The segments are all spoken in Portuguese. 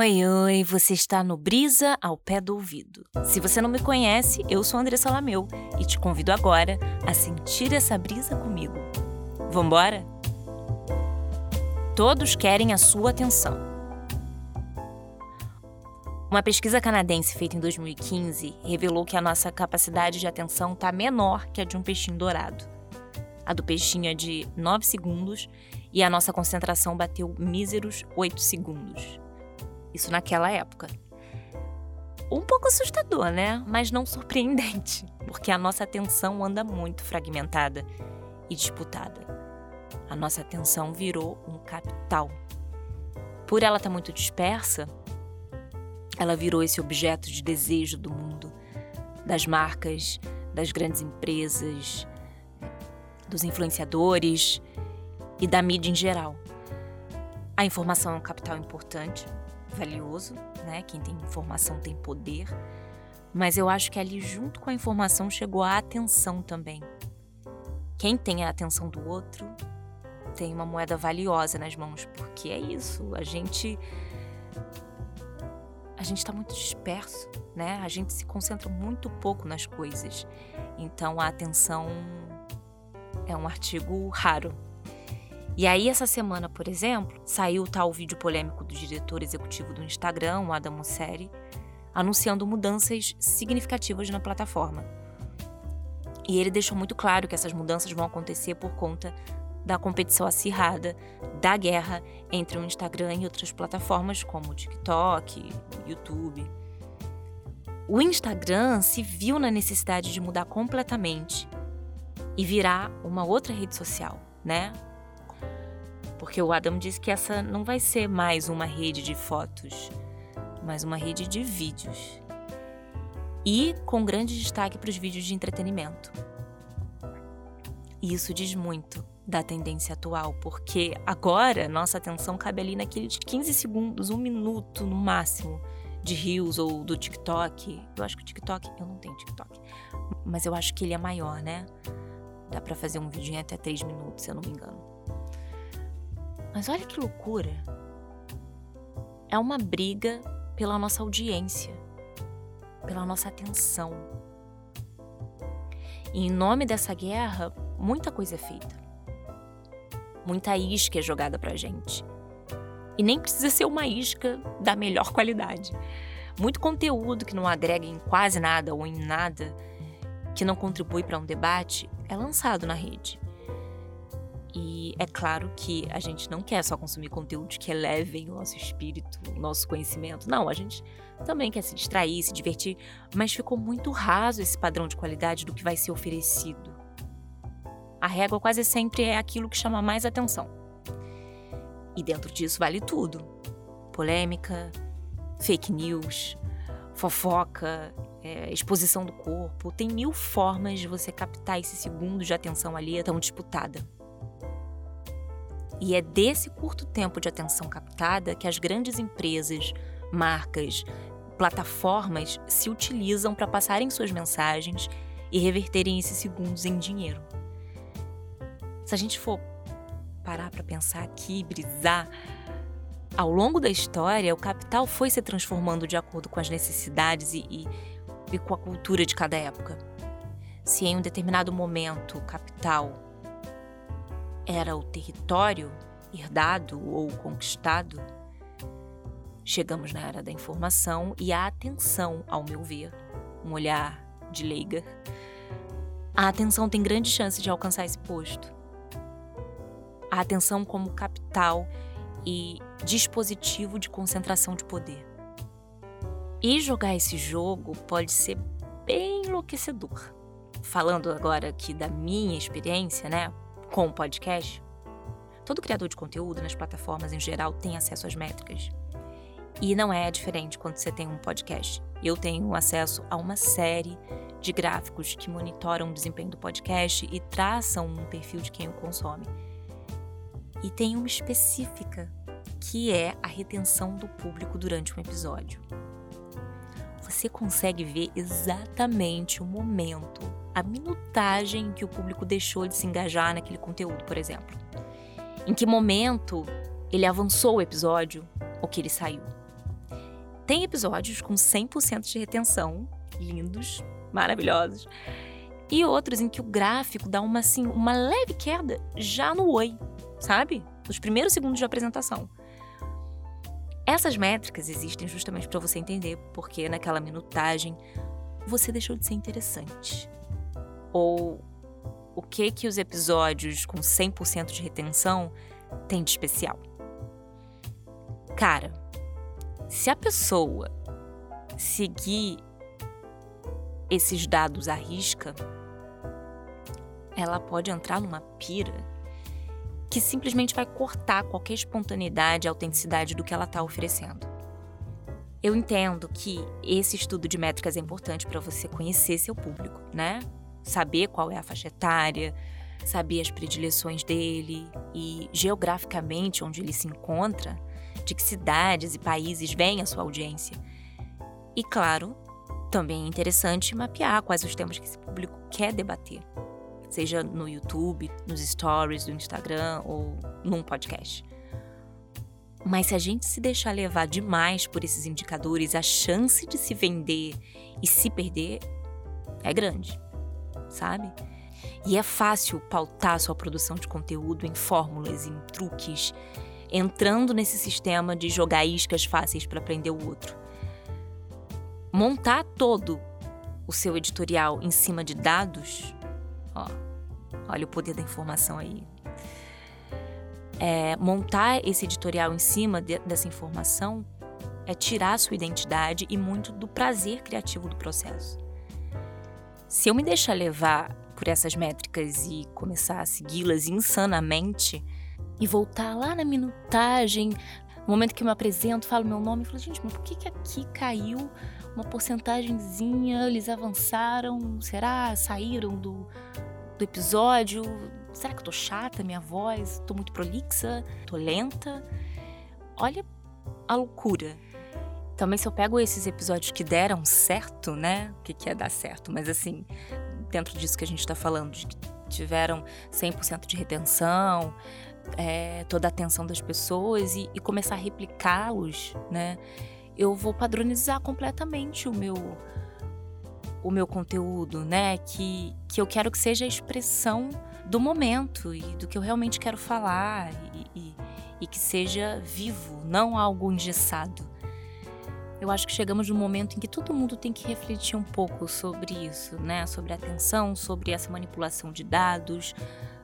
Oi, oi, você está no Brisa ao pé do ouvido. Se você não me conhece, eu sou Andressa Lameu e te convido agora a sentir essa brisa comigo. Vambora? Todos querem a sua atenção. Uma pesquisa canadense feita em 2015 revelou que a nossa capacidade de atenção está menor que a de um peixinho dourado. A do peixinho é de 9 segundos e a nossa concentração bateu míseros 8 segundos. Isso naquela época. Um pouco assustador, né? Mas não surpreendente, porque a nossa atenção anda muito fragmentada e disputada. A nossa atenção virou um capital. Por ela estar tá muito dispersa, ela virou esse objeto de desejo do mundo, das marcas, das grandes empresas, dos influenciadores e da mídia em geral. A informação é um capital importante, valioso, né? Quem tem informação tem poder. Mas eu acho que ali, junto com a informação, chegou a atenção também. Quem tem a atenção do outro tem uma moeda valiosa nas mãos, porque é isso. A gente. A gente está muito disperso, né? A gente se concentra muito pouco nas coisas. Então a atenção é um artigo raro, e aí, essa semana, por exemplo, saiu o tal vídeo polêmico do diretor executivo do Instagram, o Adam Mosseri, anunciando mudanças significativas na plataforma. E ele deixou muito claro que essas mudanças vão acontecer por conta da competição acirrada, da guerra entre o Instagram e outras plataformas como o TikTok, YouTube. O Instagram se viu na necessidade de mudar completamente e virar uma outra rede social, né? Porque o Adam disse que essa não vai ser mais uma rede de fotos, mas uma rede de vídeos. E com grande destaque para os vídeos de entretenimento. E isso diz muito da tendência atual, porque agora nossa atenção cabe ali naqueles 15 segundos, um minuto no máximo de Reels ou do TikTok. Eu acho que o TikTok, eu não tenho TikTok, mas eu acho que ele é maior, né? Dá para fazer um vídeo em até 3 minutos, se eu não me engano. Mas olha que loucura. É uma briga pela nossa audiência, pela nossa atenção. E em nome dessa guerra, muita coisa é feita. Muita isca é jogada pra gente. E nem precisa ser uma isca da melhor qualidade. Muito conteúdo que não agrega em quase nada ou em nada, que não contribui para um debate, é lançado na rede. E é claro que a gente não quer só consumir conteúdos que elevem o nosso espírito, o nosso conhecimento. Não, a gente também quer se distrair, se divertir, mas ficou muito raso esse padrão de qualidade do que vai ser oferecido. A régua quase sempre é aquilo que chama mais atenção. E dentro disso vale tudo: polêmica, fake news, fofoca, é, exposição do corpo. Tem mil formas de você captar esse segundo de atenção ali é tão disputada. E é desse curto tempo de atenção captada que as grandes empresas, marcas, plataformas se utilizam para passarem suas mensagens e reverterem esses segundos em dinheiro. Se a gente for parar para pensar aqui, brisar, ao longo da história, o capital foi se transformando de acordo com as necessidades e, e, e com a cultura de cada época. Se em um determinado momento o capital era o território herdado ou conquistado, chegamos na era da informação e a atenção, ao meu ver, um olhar de leiga, a atenção tem grande chance de alcançar esse posto. A atenção como capital e dispositivo de concentração de poder. E jogar esse jogo pode ser bem enlouquecedor. Falando agora aqui da minha experiência, né? Com o podcast, todo criador de conteúdo nas plataformas em geral tem acesso às métricas. E não é diferente quando você tem um podcast. Eu tenho acesso a uma série de gráficos que monitoram o desempenho do podcast e traçam um perfil de quem o consome. E tem uma específica, que é a retenção do público durante um episódio. Você consegue ver exatamente o momento a minutagem que o público deixou de se engajar naquele conteúdo, por exemplo. Em que momento ele avançou o episódio ou que ele saiu. Tem episódios com 100% de retenção, lindos, maravilhosos, e outros em que o gráfico dá uma assim, uma leve queda já no oi, sabe? Nos primeiros segundos de apresentação. Essas métricas existem justamente para você entender porque naquela minutagem você deixou de ser interessante. Ou o que que os episódios com 100% de retenção têm de especial. Cara, se a pessoa seguir esses dados à risca, ela pode entrar numa pira que simplesmente vai cortar qualquer espontaneidade e autenticidade do que ela está oferecendo. Eu entendo que esse estudo de métricas é importante para você conhecer seu público, né? Saber qual é a faixa etária, saber as predileções dele e geograficamente onde ele se encontra, de que cidades e países vem a sua audiência. E claro, também é interessante mapear quais os temas que esse público quer debater seja no YouTube, nos stories do Instagram ou num podcast. Mas se a gente se deixar levar demais por esses indicadores, a chance de se vender e se perder é grande, sabe? E é fácil pautar sua produção de conteúdo em fórmulas, em truques, entrando nesse sistema de jogar iscas fáceis para aprender o outro. Montar todo o seu editorial em cima de dados Ó, olha o poder da informação aí. É, montar esse editorial em cima de, dessa informação é tirar a sua identidade e muito do prazer criativo do processo. Se eu me deixar levar por essas métricas e começar a segui-las insanamente e voltar lá na minutagem, no momento que eu me apresento, falo meu nome e falo, gente, mas por que, que aqui caiu uma porcentagemzinha? Eles avançaram? Será? Saíram do, do episódio. Será que eu tô chata, minha voz? Tô muito prolixa? Tô lenta? Olha a loucura. Também se eu pego esses episódios que deram certo, né? O que, que é dar certo? Mas assim, dentro disso que a gente tá falando, de que tiveram 100% de retenção, é, toda a atenção das pessoas e, e começar a replicá-los, né? Eu vou padronizar completamente o meu o meu conteúdo, né? Que, que eu quero que seja a expressão do momento e do que eu realmente quero falar e, e, e que seja vivo, não algo engessado. Eu acho que chegamos num momento em que todo mundo tem que refletir um pouco sobre isso, né? Sobre atenção, sobre essa manipulação de dados,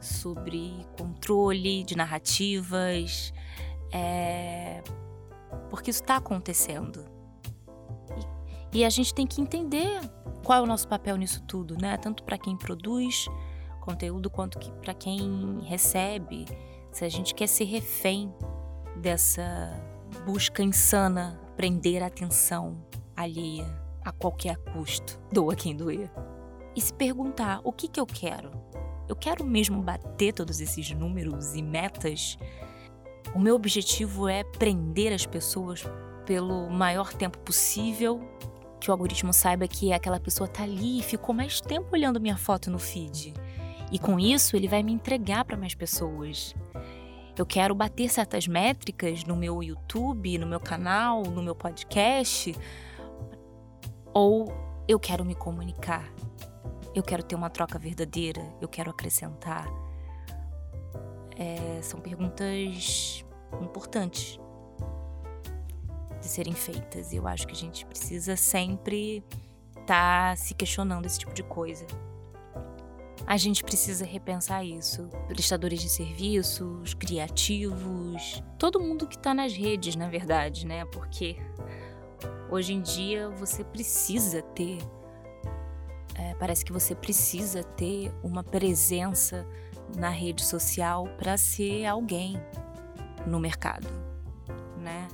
sobre controle de narrativas, é... porque isso está acontecendo. E, e a gente tem que entender qual é o nosso papel nisso tudo, né? Tanto para quem produz conteúdo quanto para quem recebe. Se a gente quer ser refém dessa busca insana, prender a atenção alheia a qualquer custo, doa quem doer. E se perguntar: o que, que eu quero? Eu quero mesmo bater todos esses números e metas? O meu objetivo é prender as pessoas pelo maior tempo possível que o algoritmo saiba que aquela pessoa tá ali e ficou mais tempo olhando minha foto no feed. E com isso, ele vai me entregar para mais pessoas. Eu quero bater certas métricas no meu YouTube, no meu canal, no meu podcast, ou eu quero me comunicar. Eu quero ter uma troca verdadeira, eu quero acrescentar. É, são perguntas importantes de serem feitas. E eu acho que a gente precisa sempre estar tá se questionando esse tipo de coisa. A gente precisa repensar isso. Prestadores de serviços, criativos, todo mundo que está nas redes, na verdade, né? Porque hoje em dia você precisa ter. Parece que você precisa ter uma presença na rede social para ser alguém no mercado, né?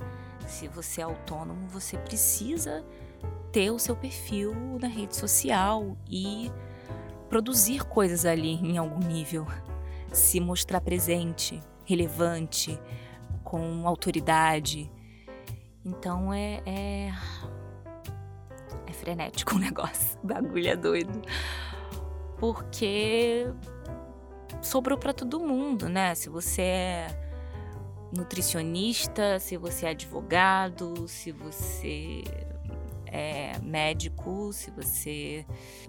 Se você é autônomo, você precisa ter o seu perfil na rede social e produzir coisas ali em algum nível. Se mostrar presente, relevante, com autoridade. Então é, é, é frenético o negócio. O bagulho é doido. Porque sobrou para todo mundo, né? Se você é nutricionista, se você é advogado, se você é médico, se você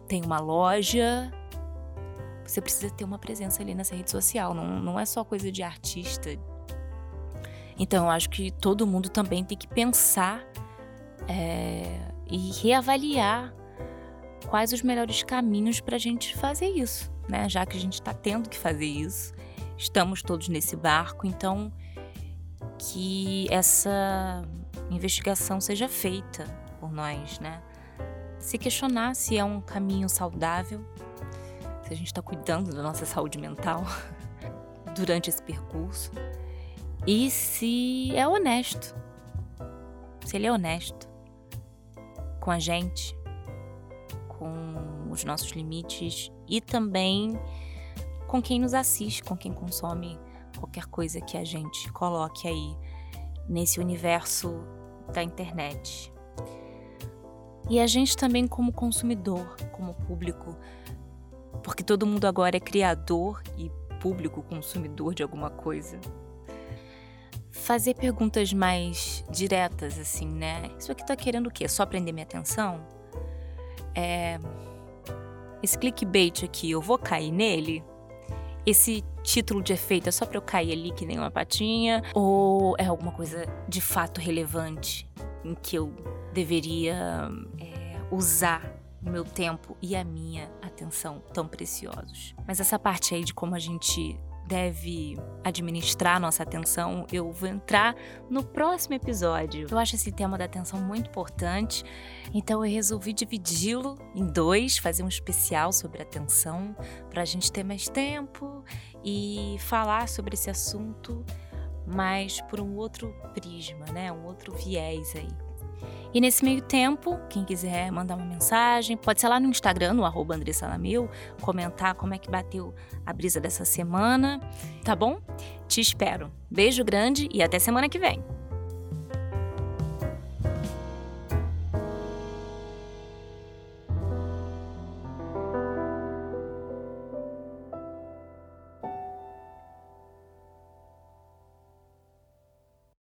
tem uma loja, você precisa ter uma presença ali nessa rede social. Não, não é só coisa de artista. Então, eu acho que todo mundo também tem que pensar é, e reavaliar quais os melhores caminhos para a gente fazer isso, né? Já que a gente está tendo que fazer isso, estamos todos nesse barco, então que essa investigação seja feita por nós, né? Se questionar se é um caminho saudável, se a gente está cuidando da nossa saúde mental durante esse percurso e se é honesto, se ele é honesto com a gente, com os nossos limites e também com quem nos assiste, com quem consome qualquer coisa que a gente coloque aí nesse universo da internet. E a gente também, como consumidor, como público, porque todo mundo agora é criador e público consumidor de alguma coisa. Fazer perguntas mais diretas, assim, né? Isso aqui tá querendo o quê? Só prender minha atenção? É... Esse clickbait aqui, eu vou cair nele? Esse título de efeito é só pra eu cair ali que nem uma patinha? Ou é alguma coisa de fato relevante em que eu deveria é, usar o meu tempo e a minha atenção tão preciosos. Mas essa parte aí de como a gente deve administrar nossa atenção, eu vou entrar no próximo episódio. Eu acho esse tema da atenção muito importante, então eu resolvi dividi-lo em dois, fazer um especial sobre atenção, para a gente ter mais tempo e falar sobre esse assunto, mas por um outro prisma, né? Um outro viés aí. E nesse meio tempo, quem quiser mandar uma mensagem, pode ser lá no Instagram, no arroba Andressalamil, comentar como é que bateu a brisa dessa semana, tá bom? Te espero. Beijo grande e até semana que vem.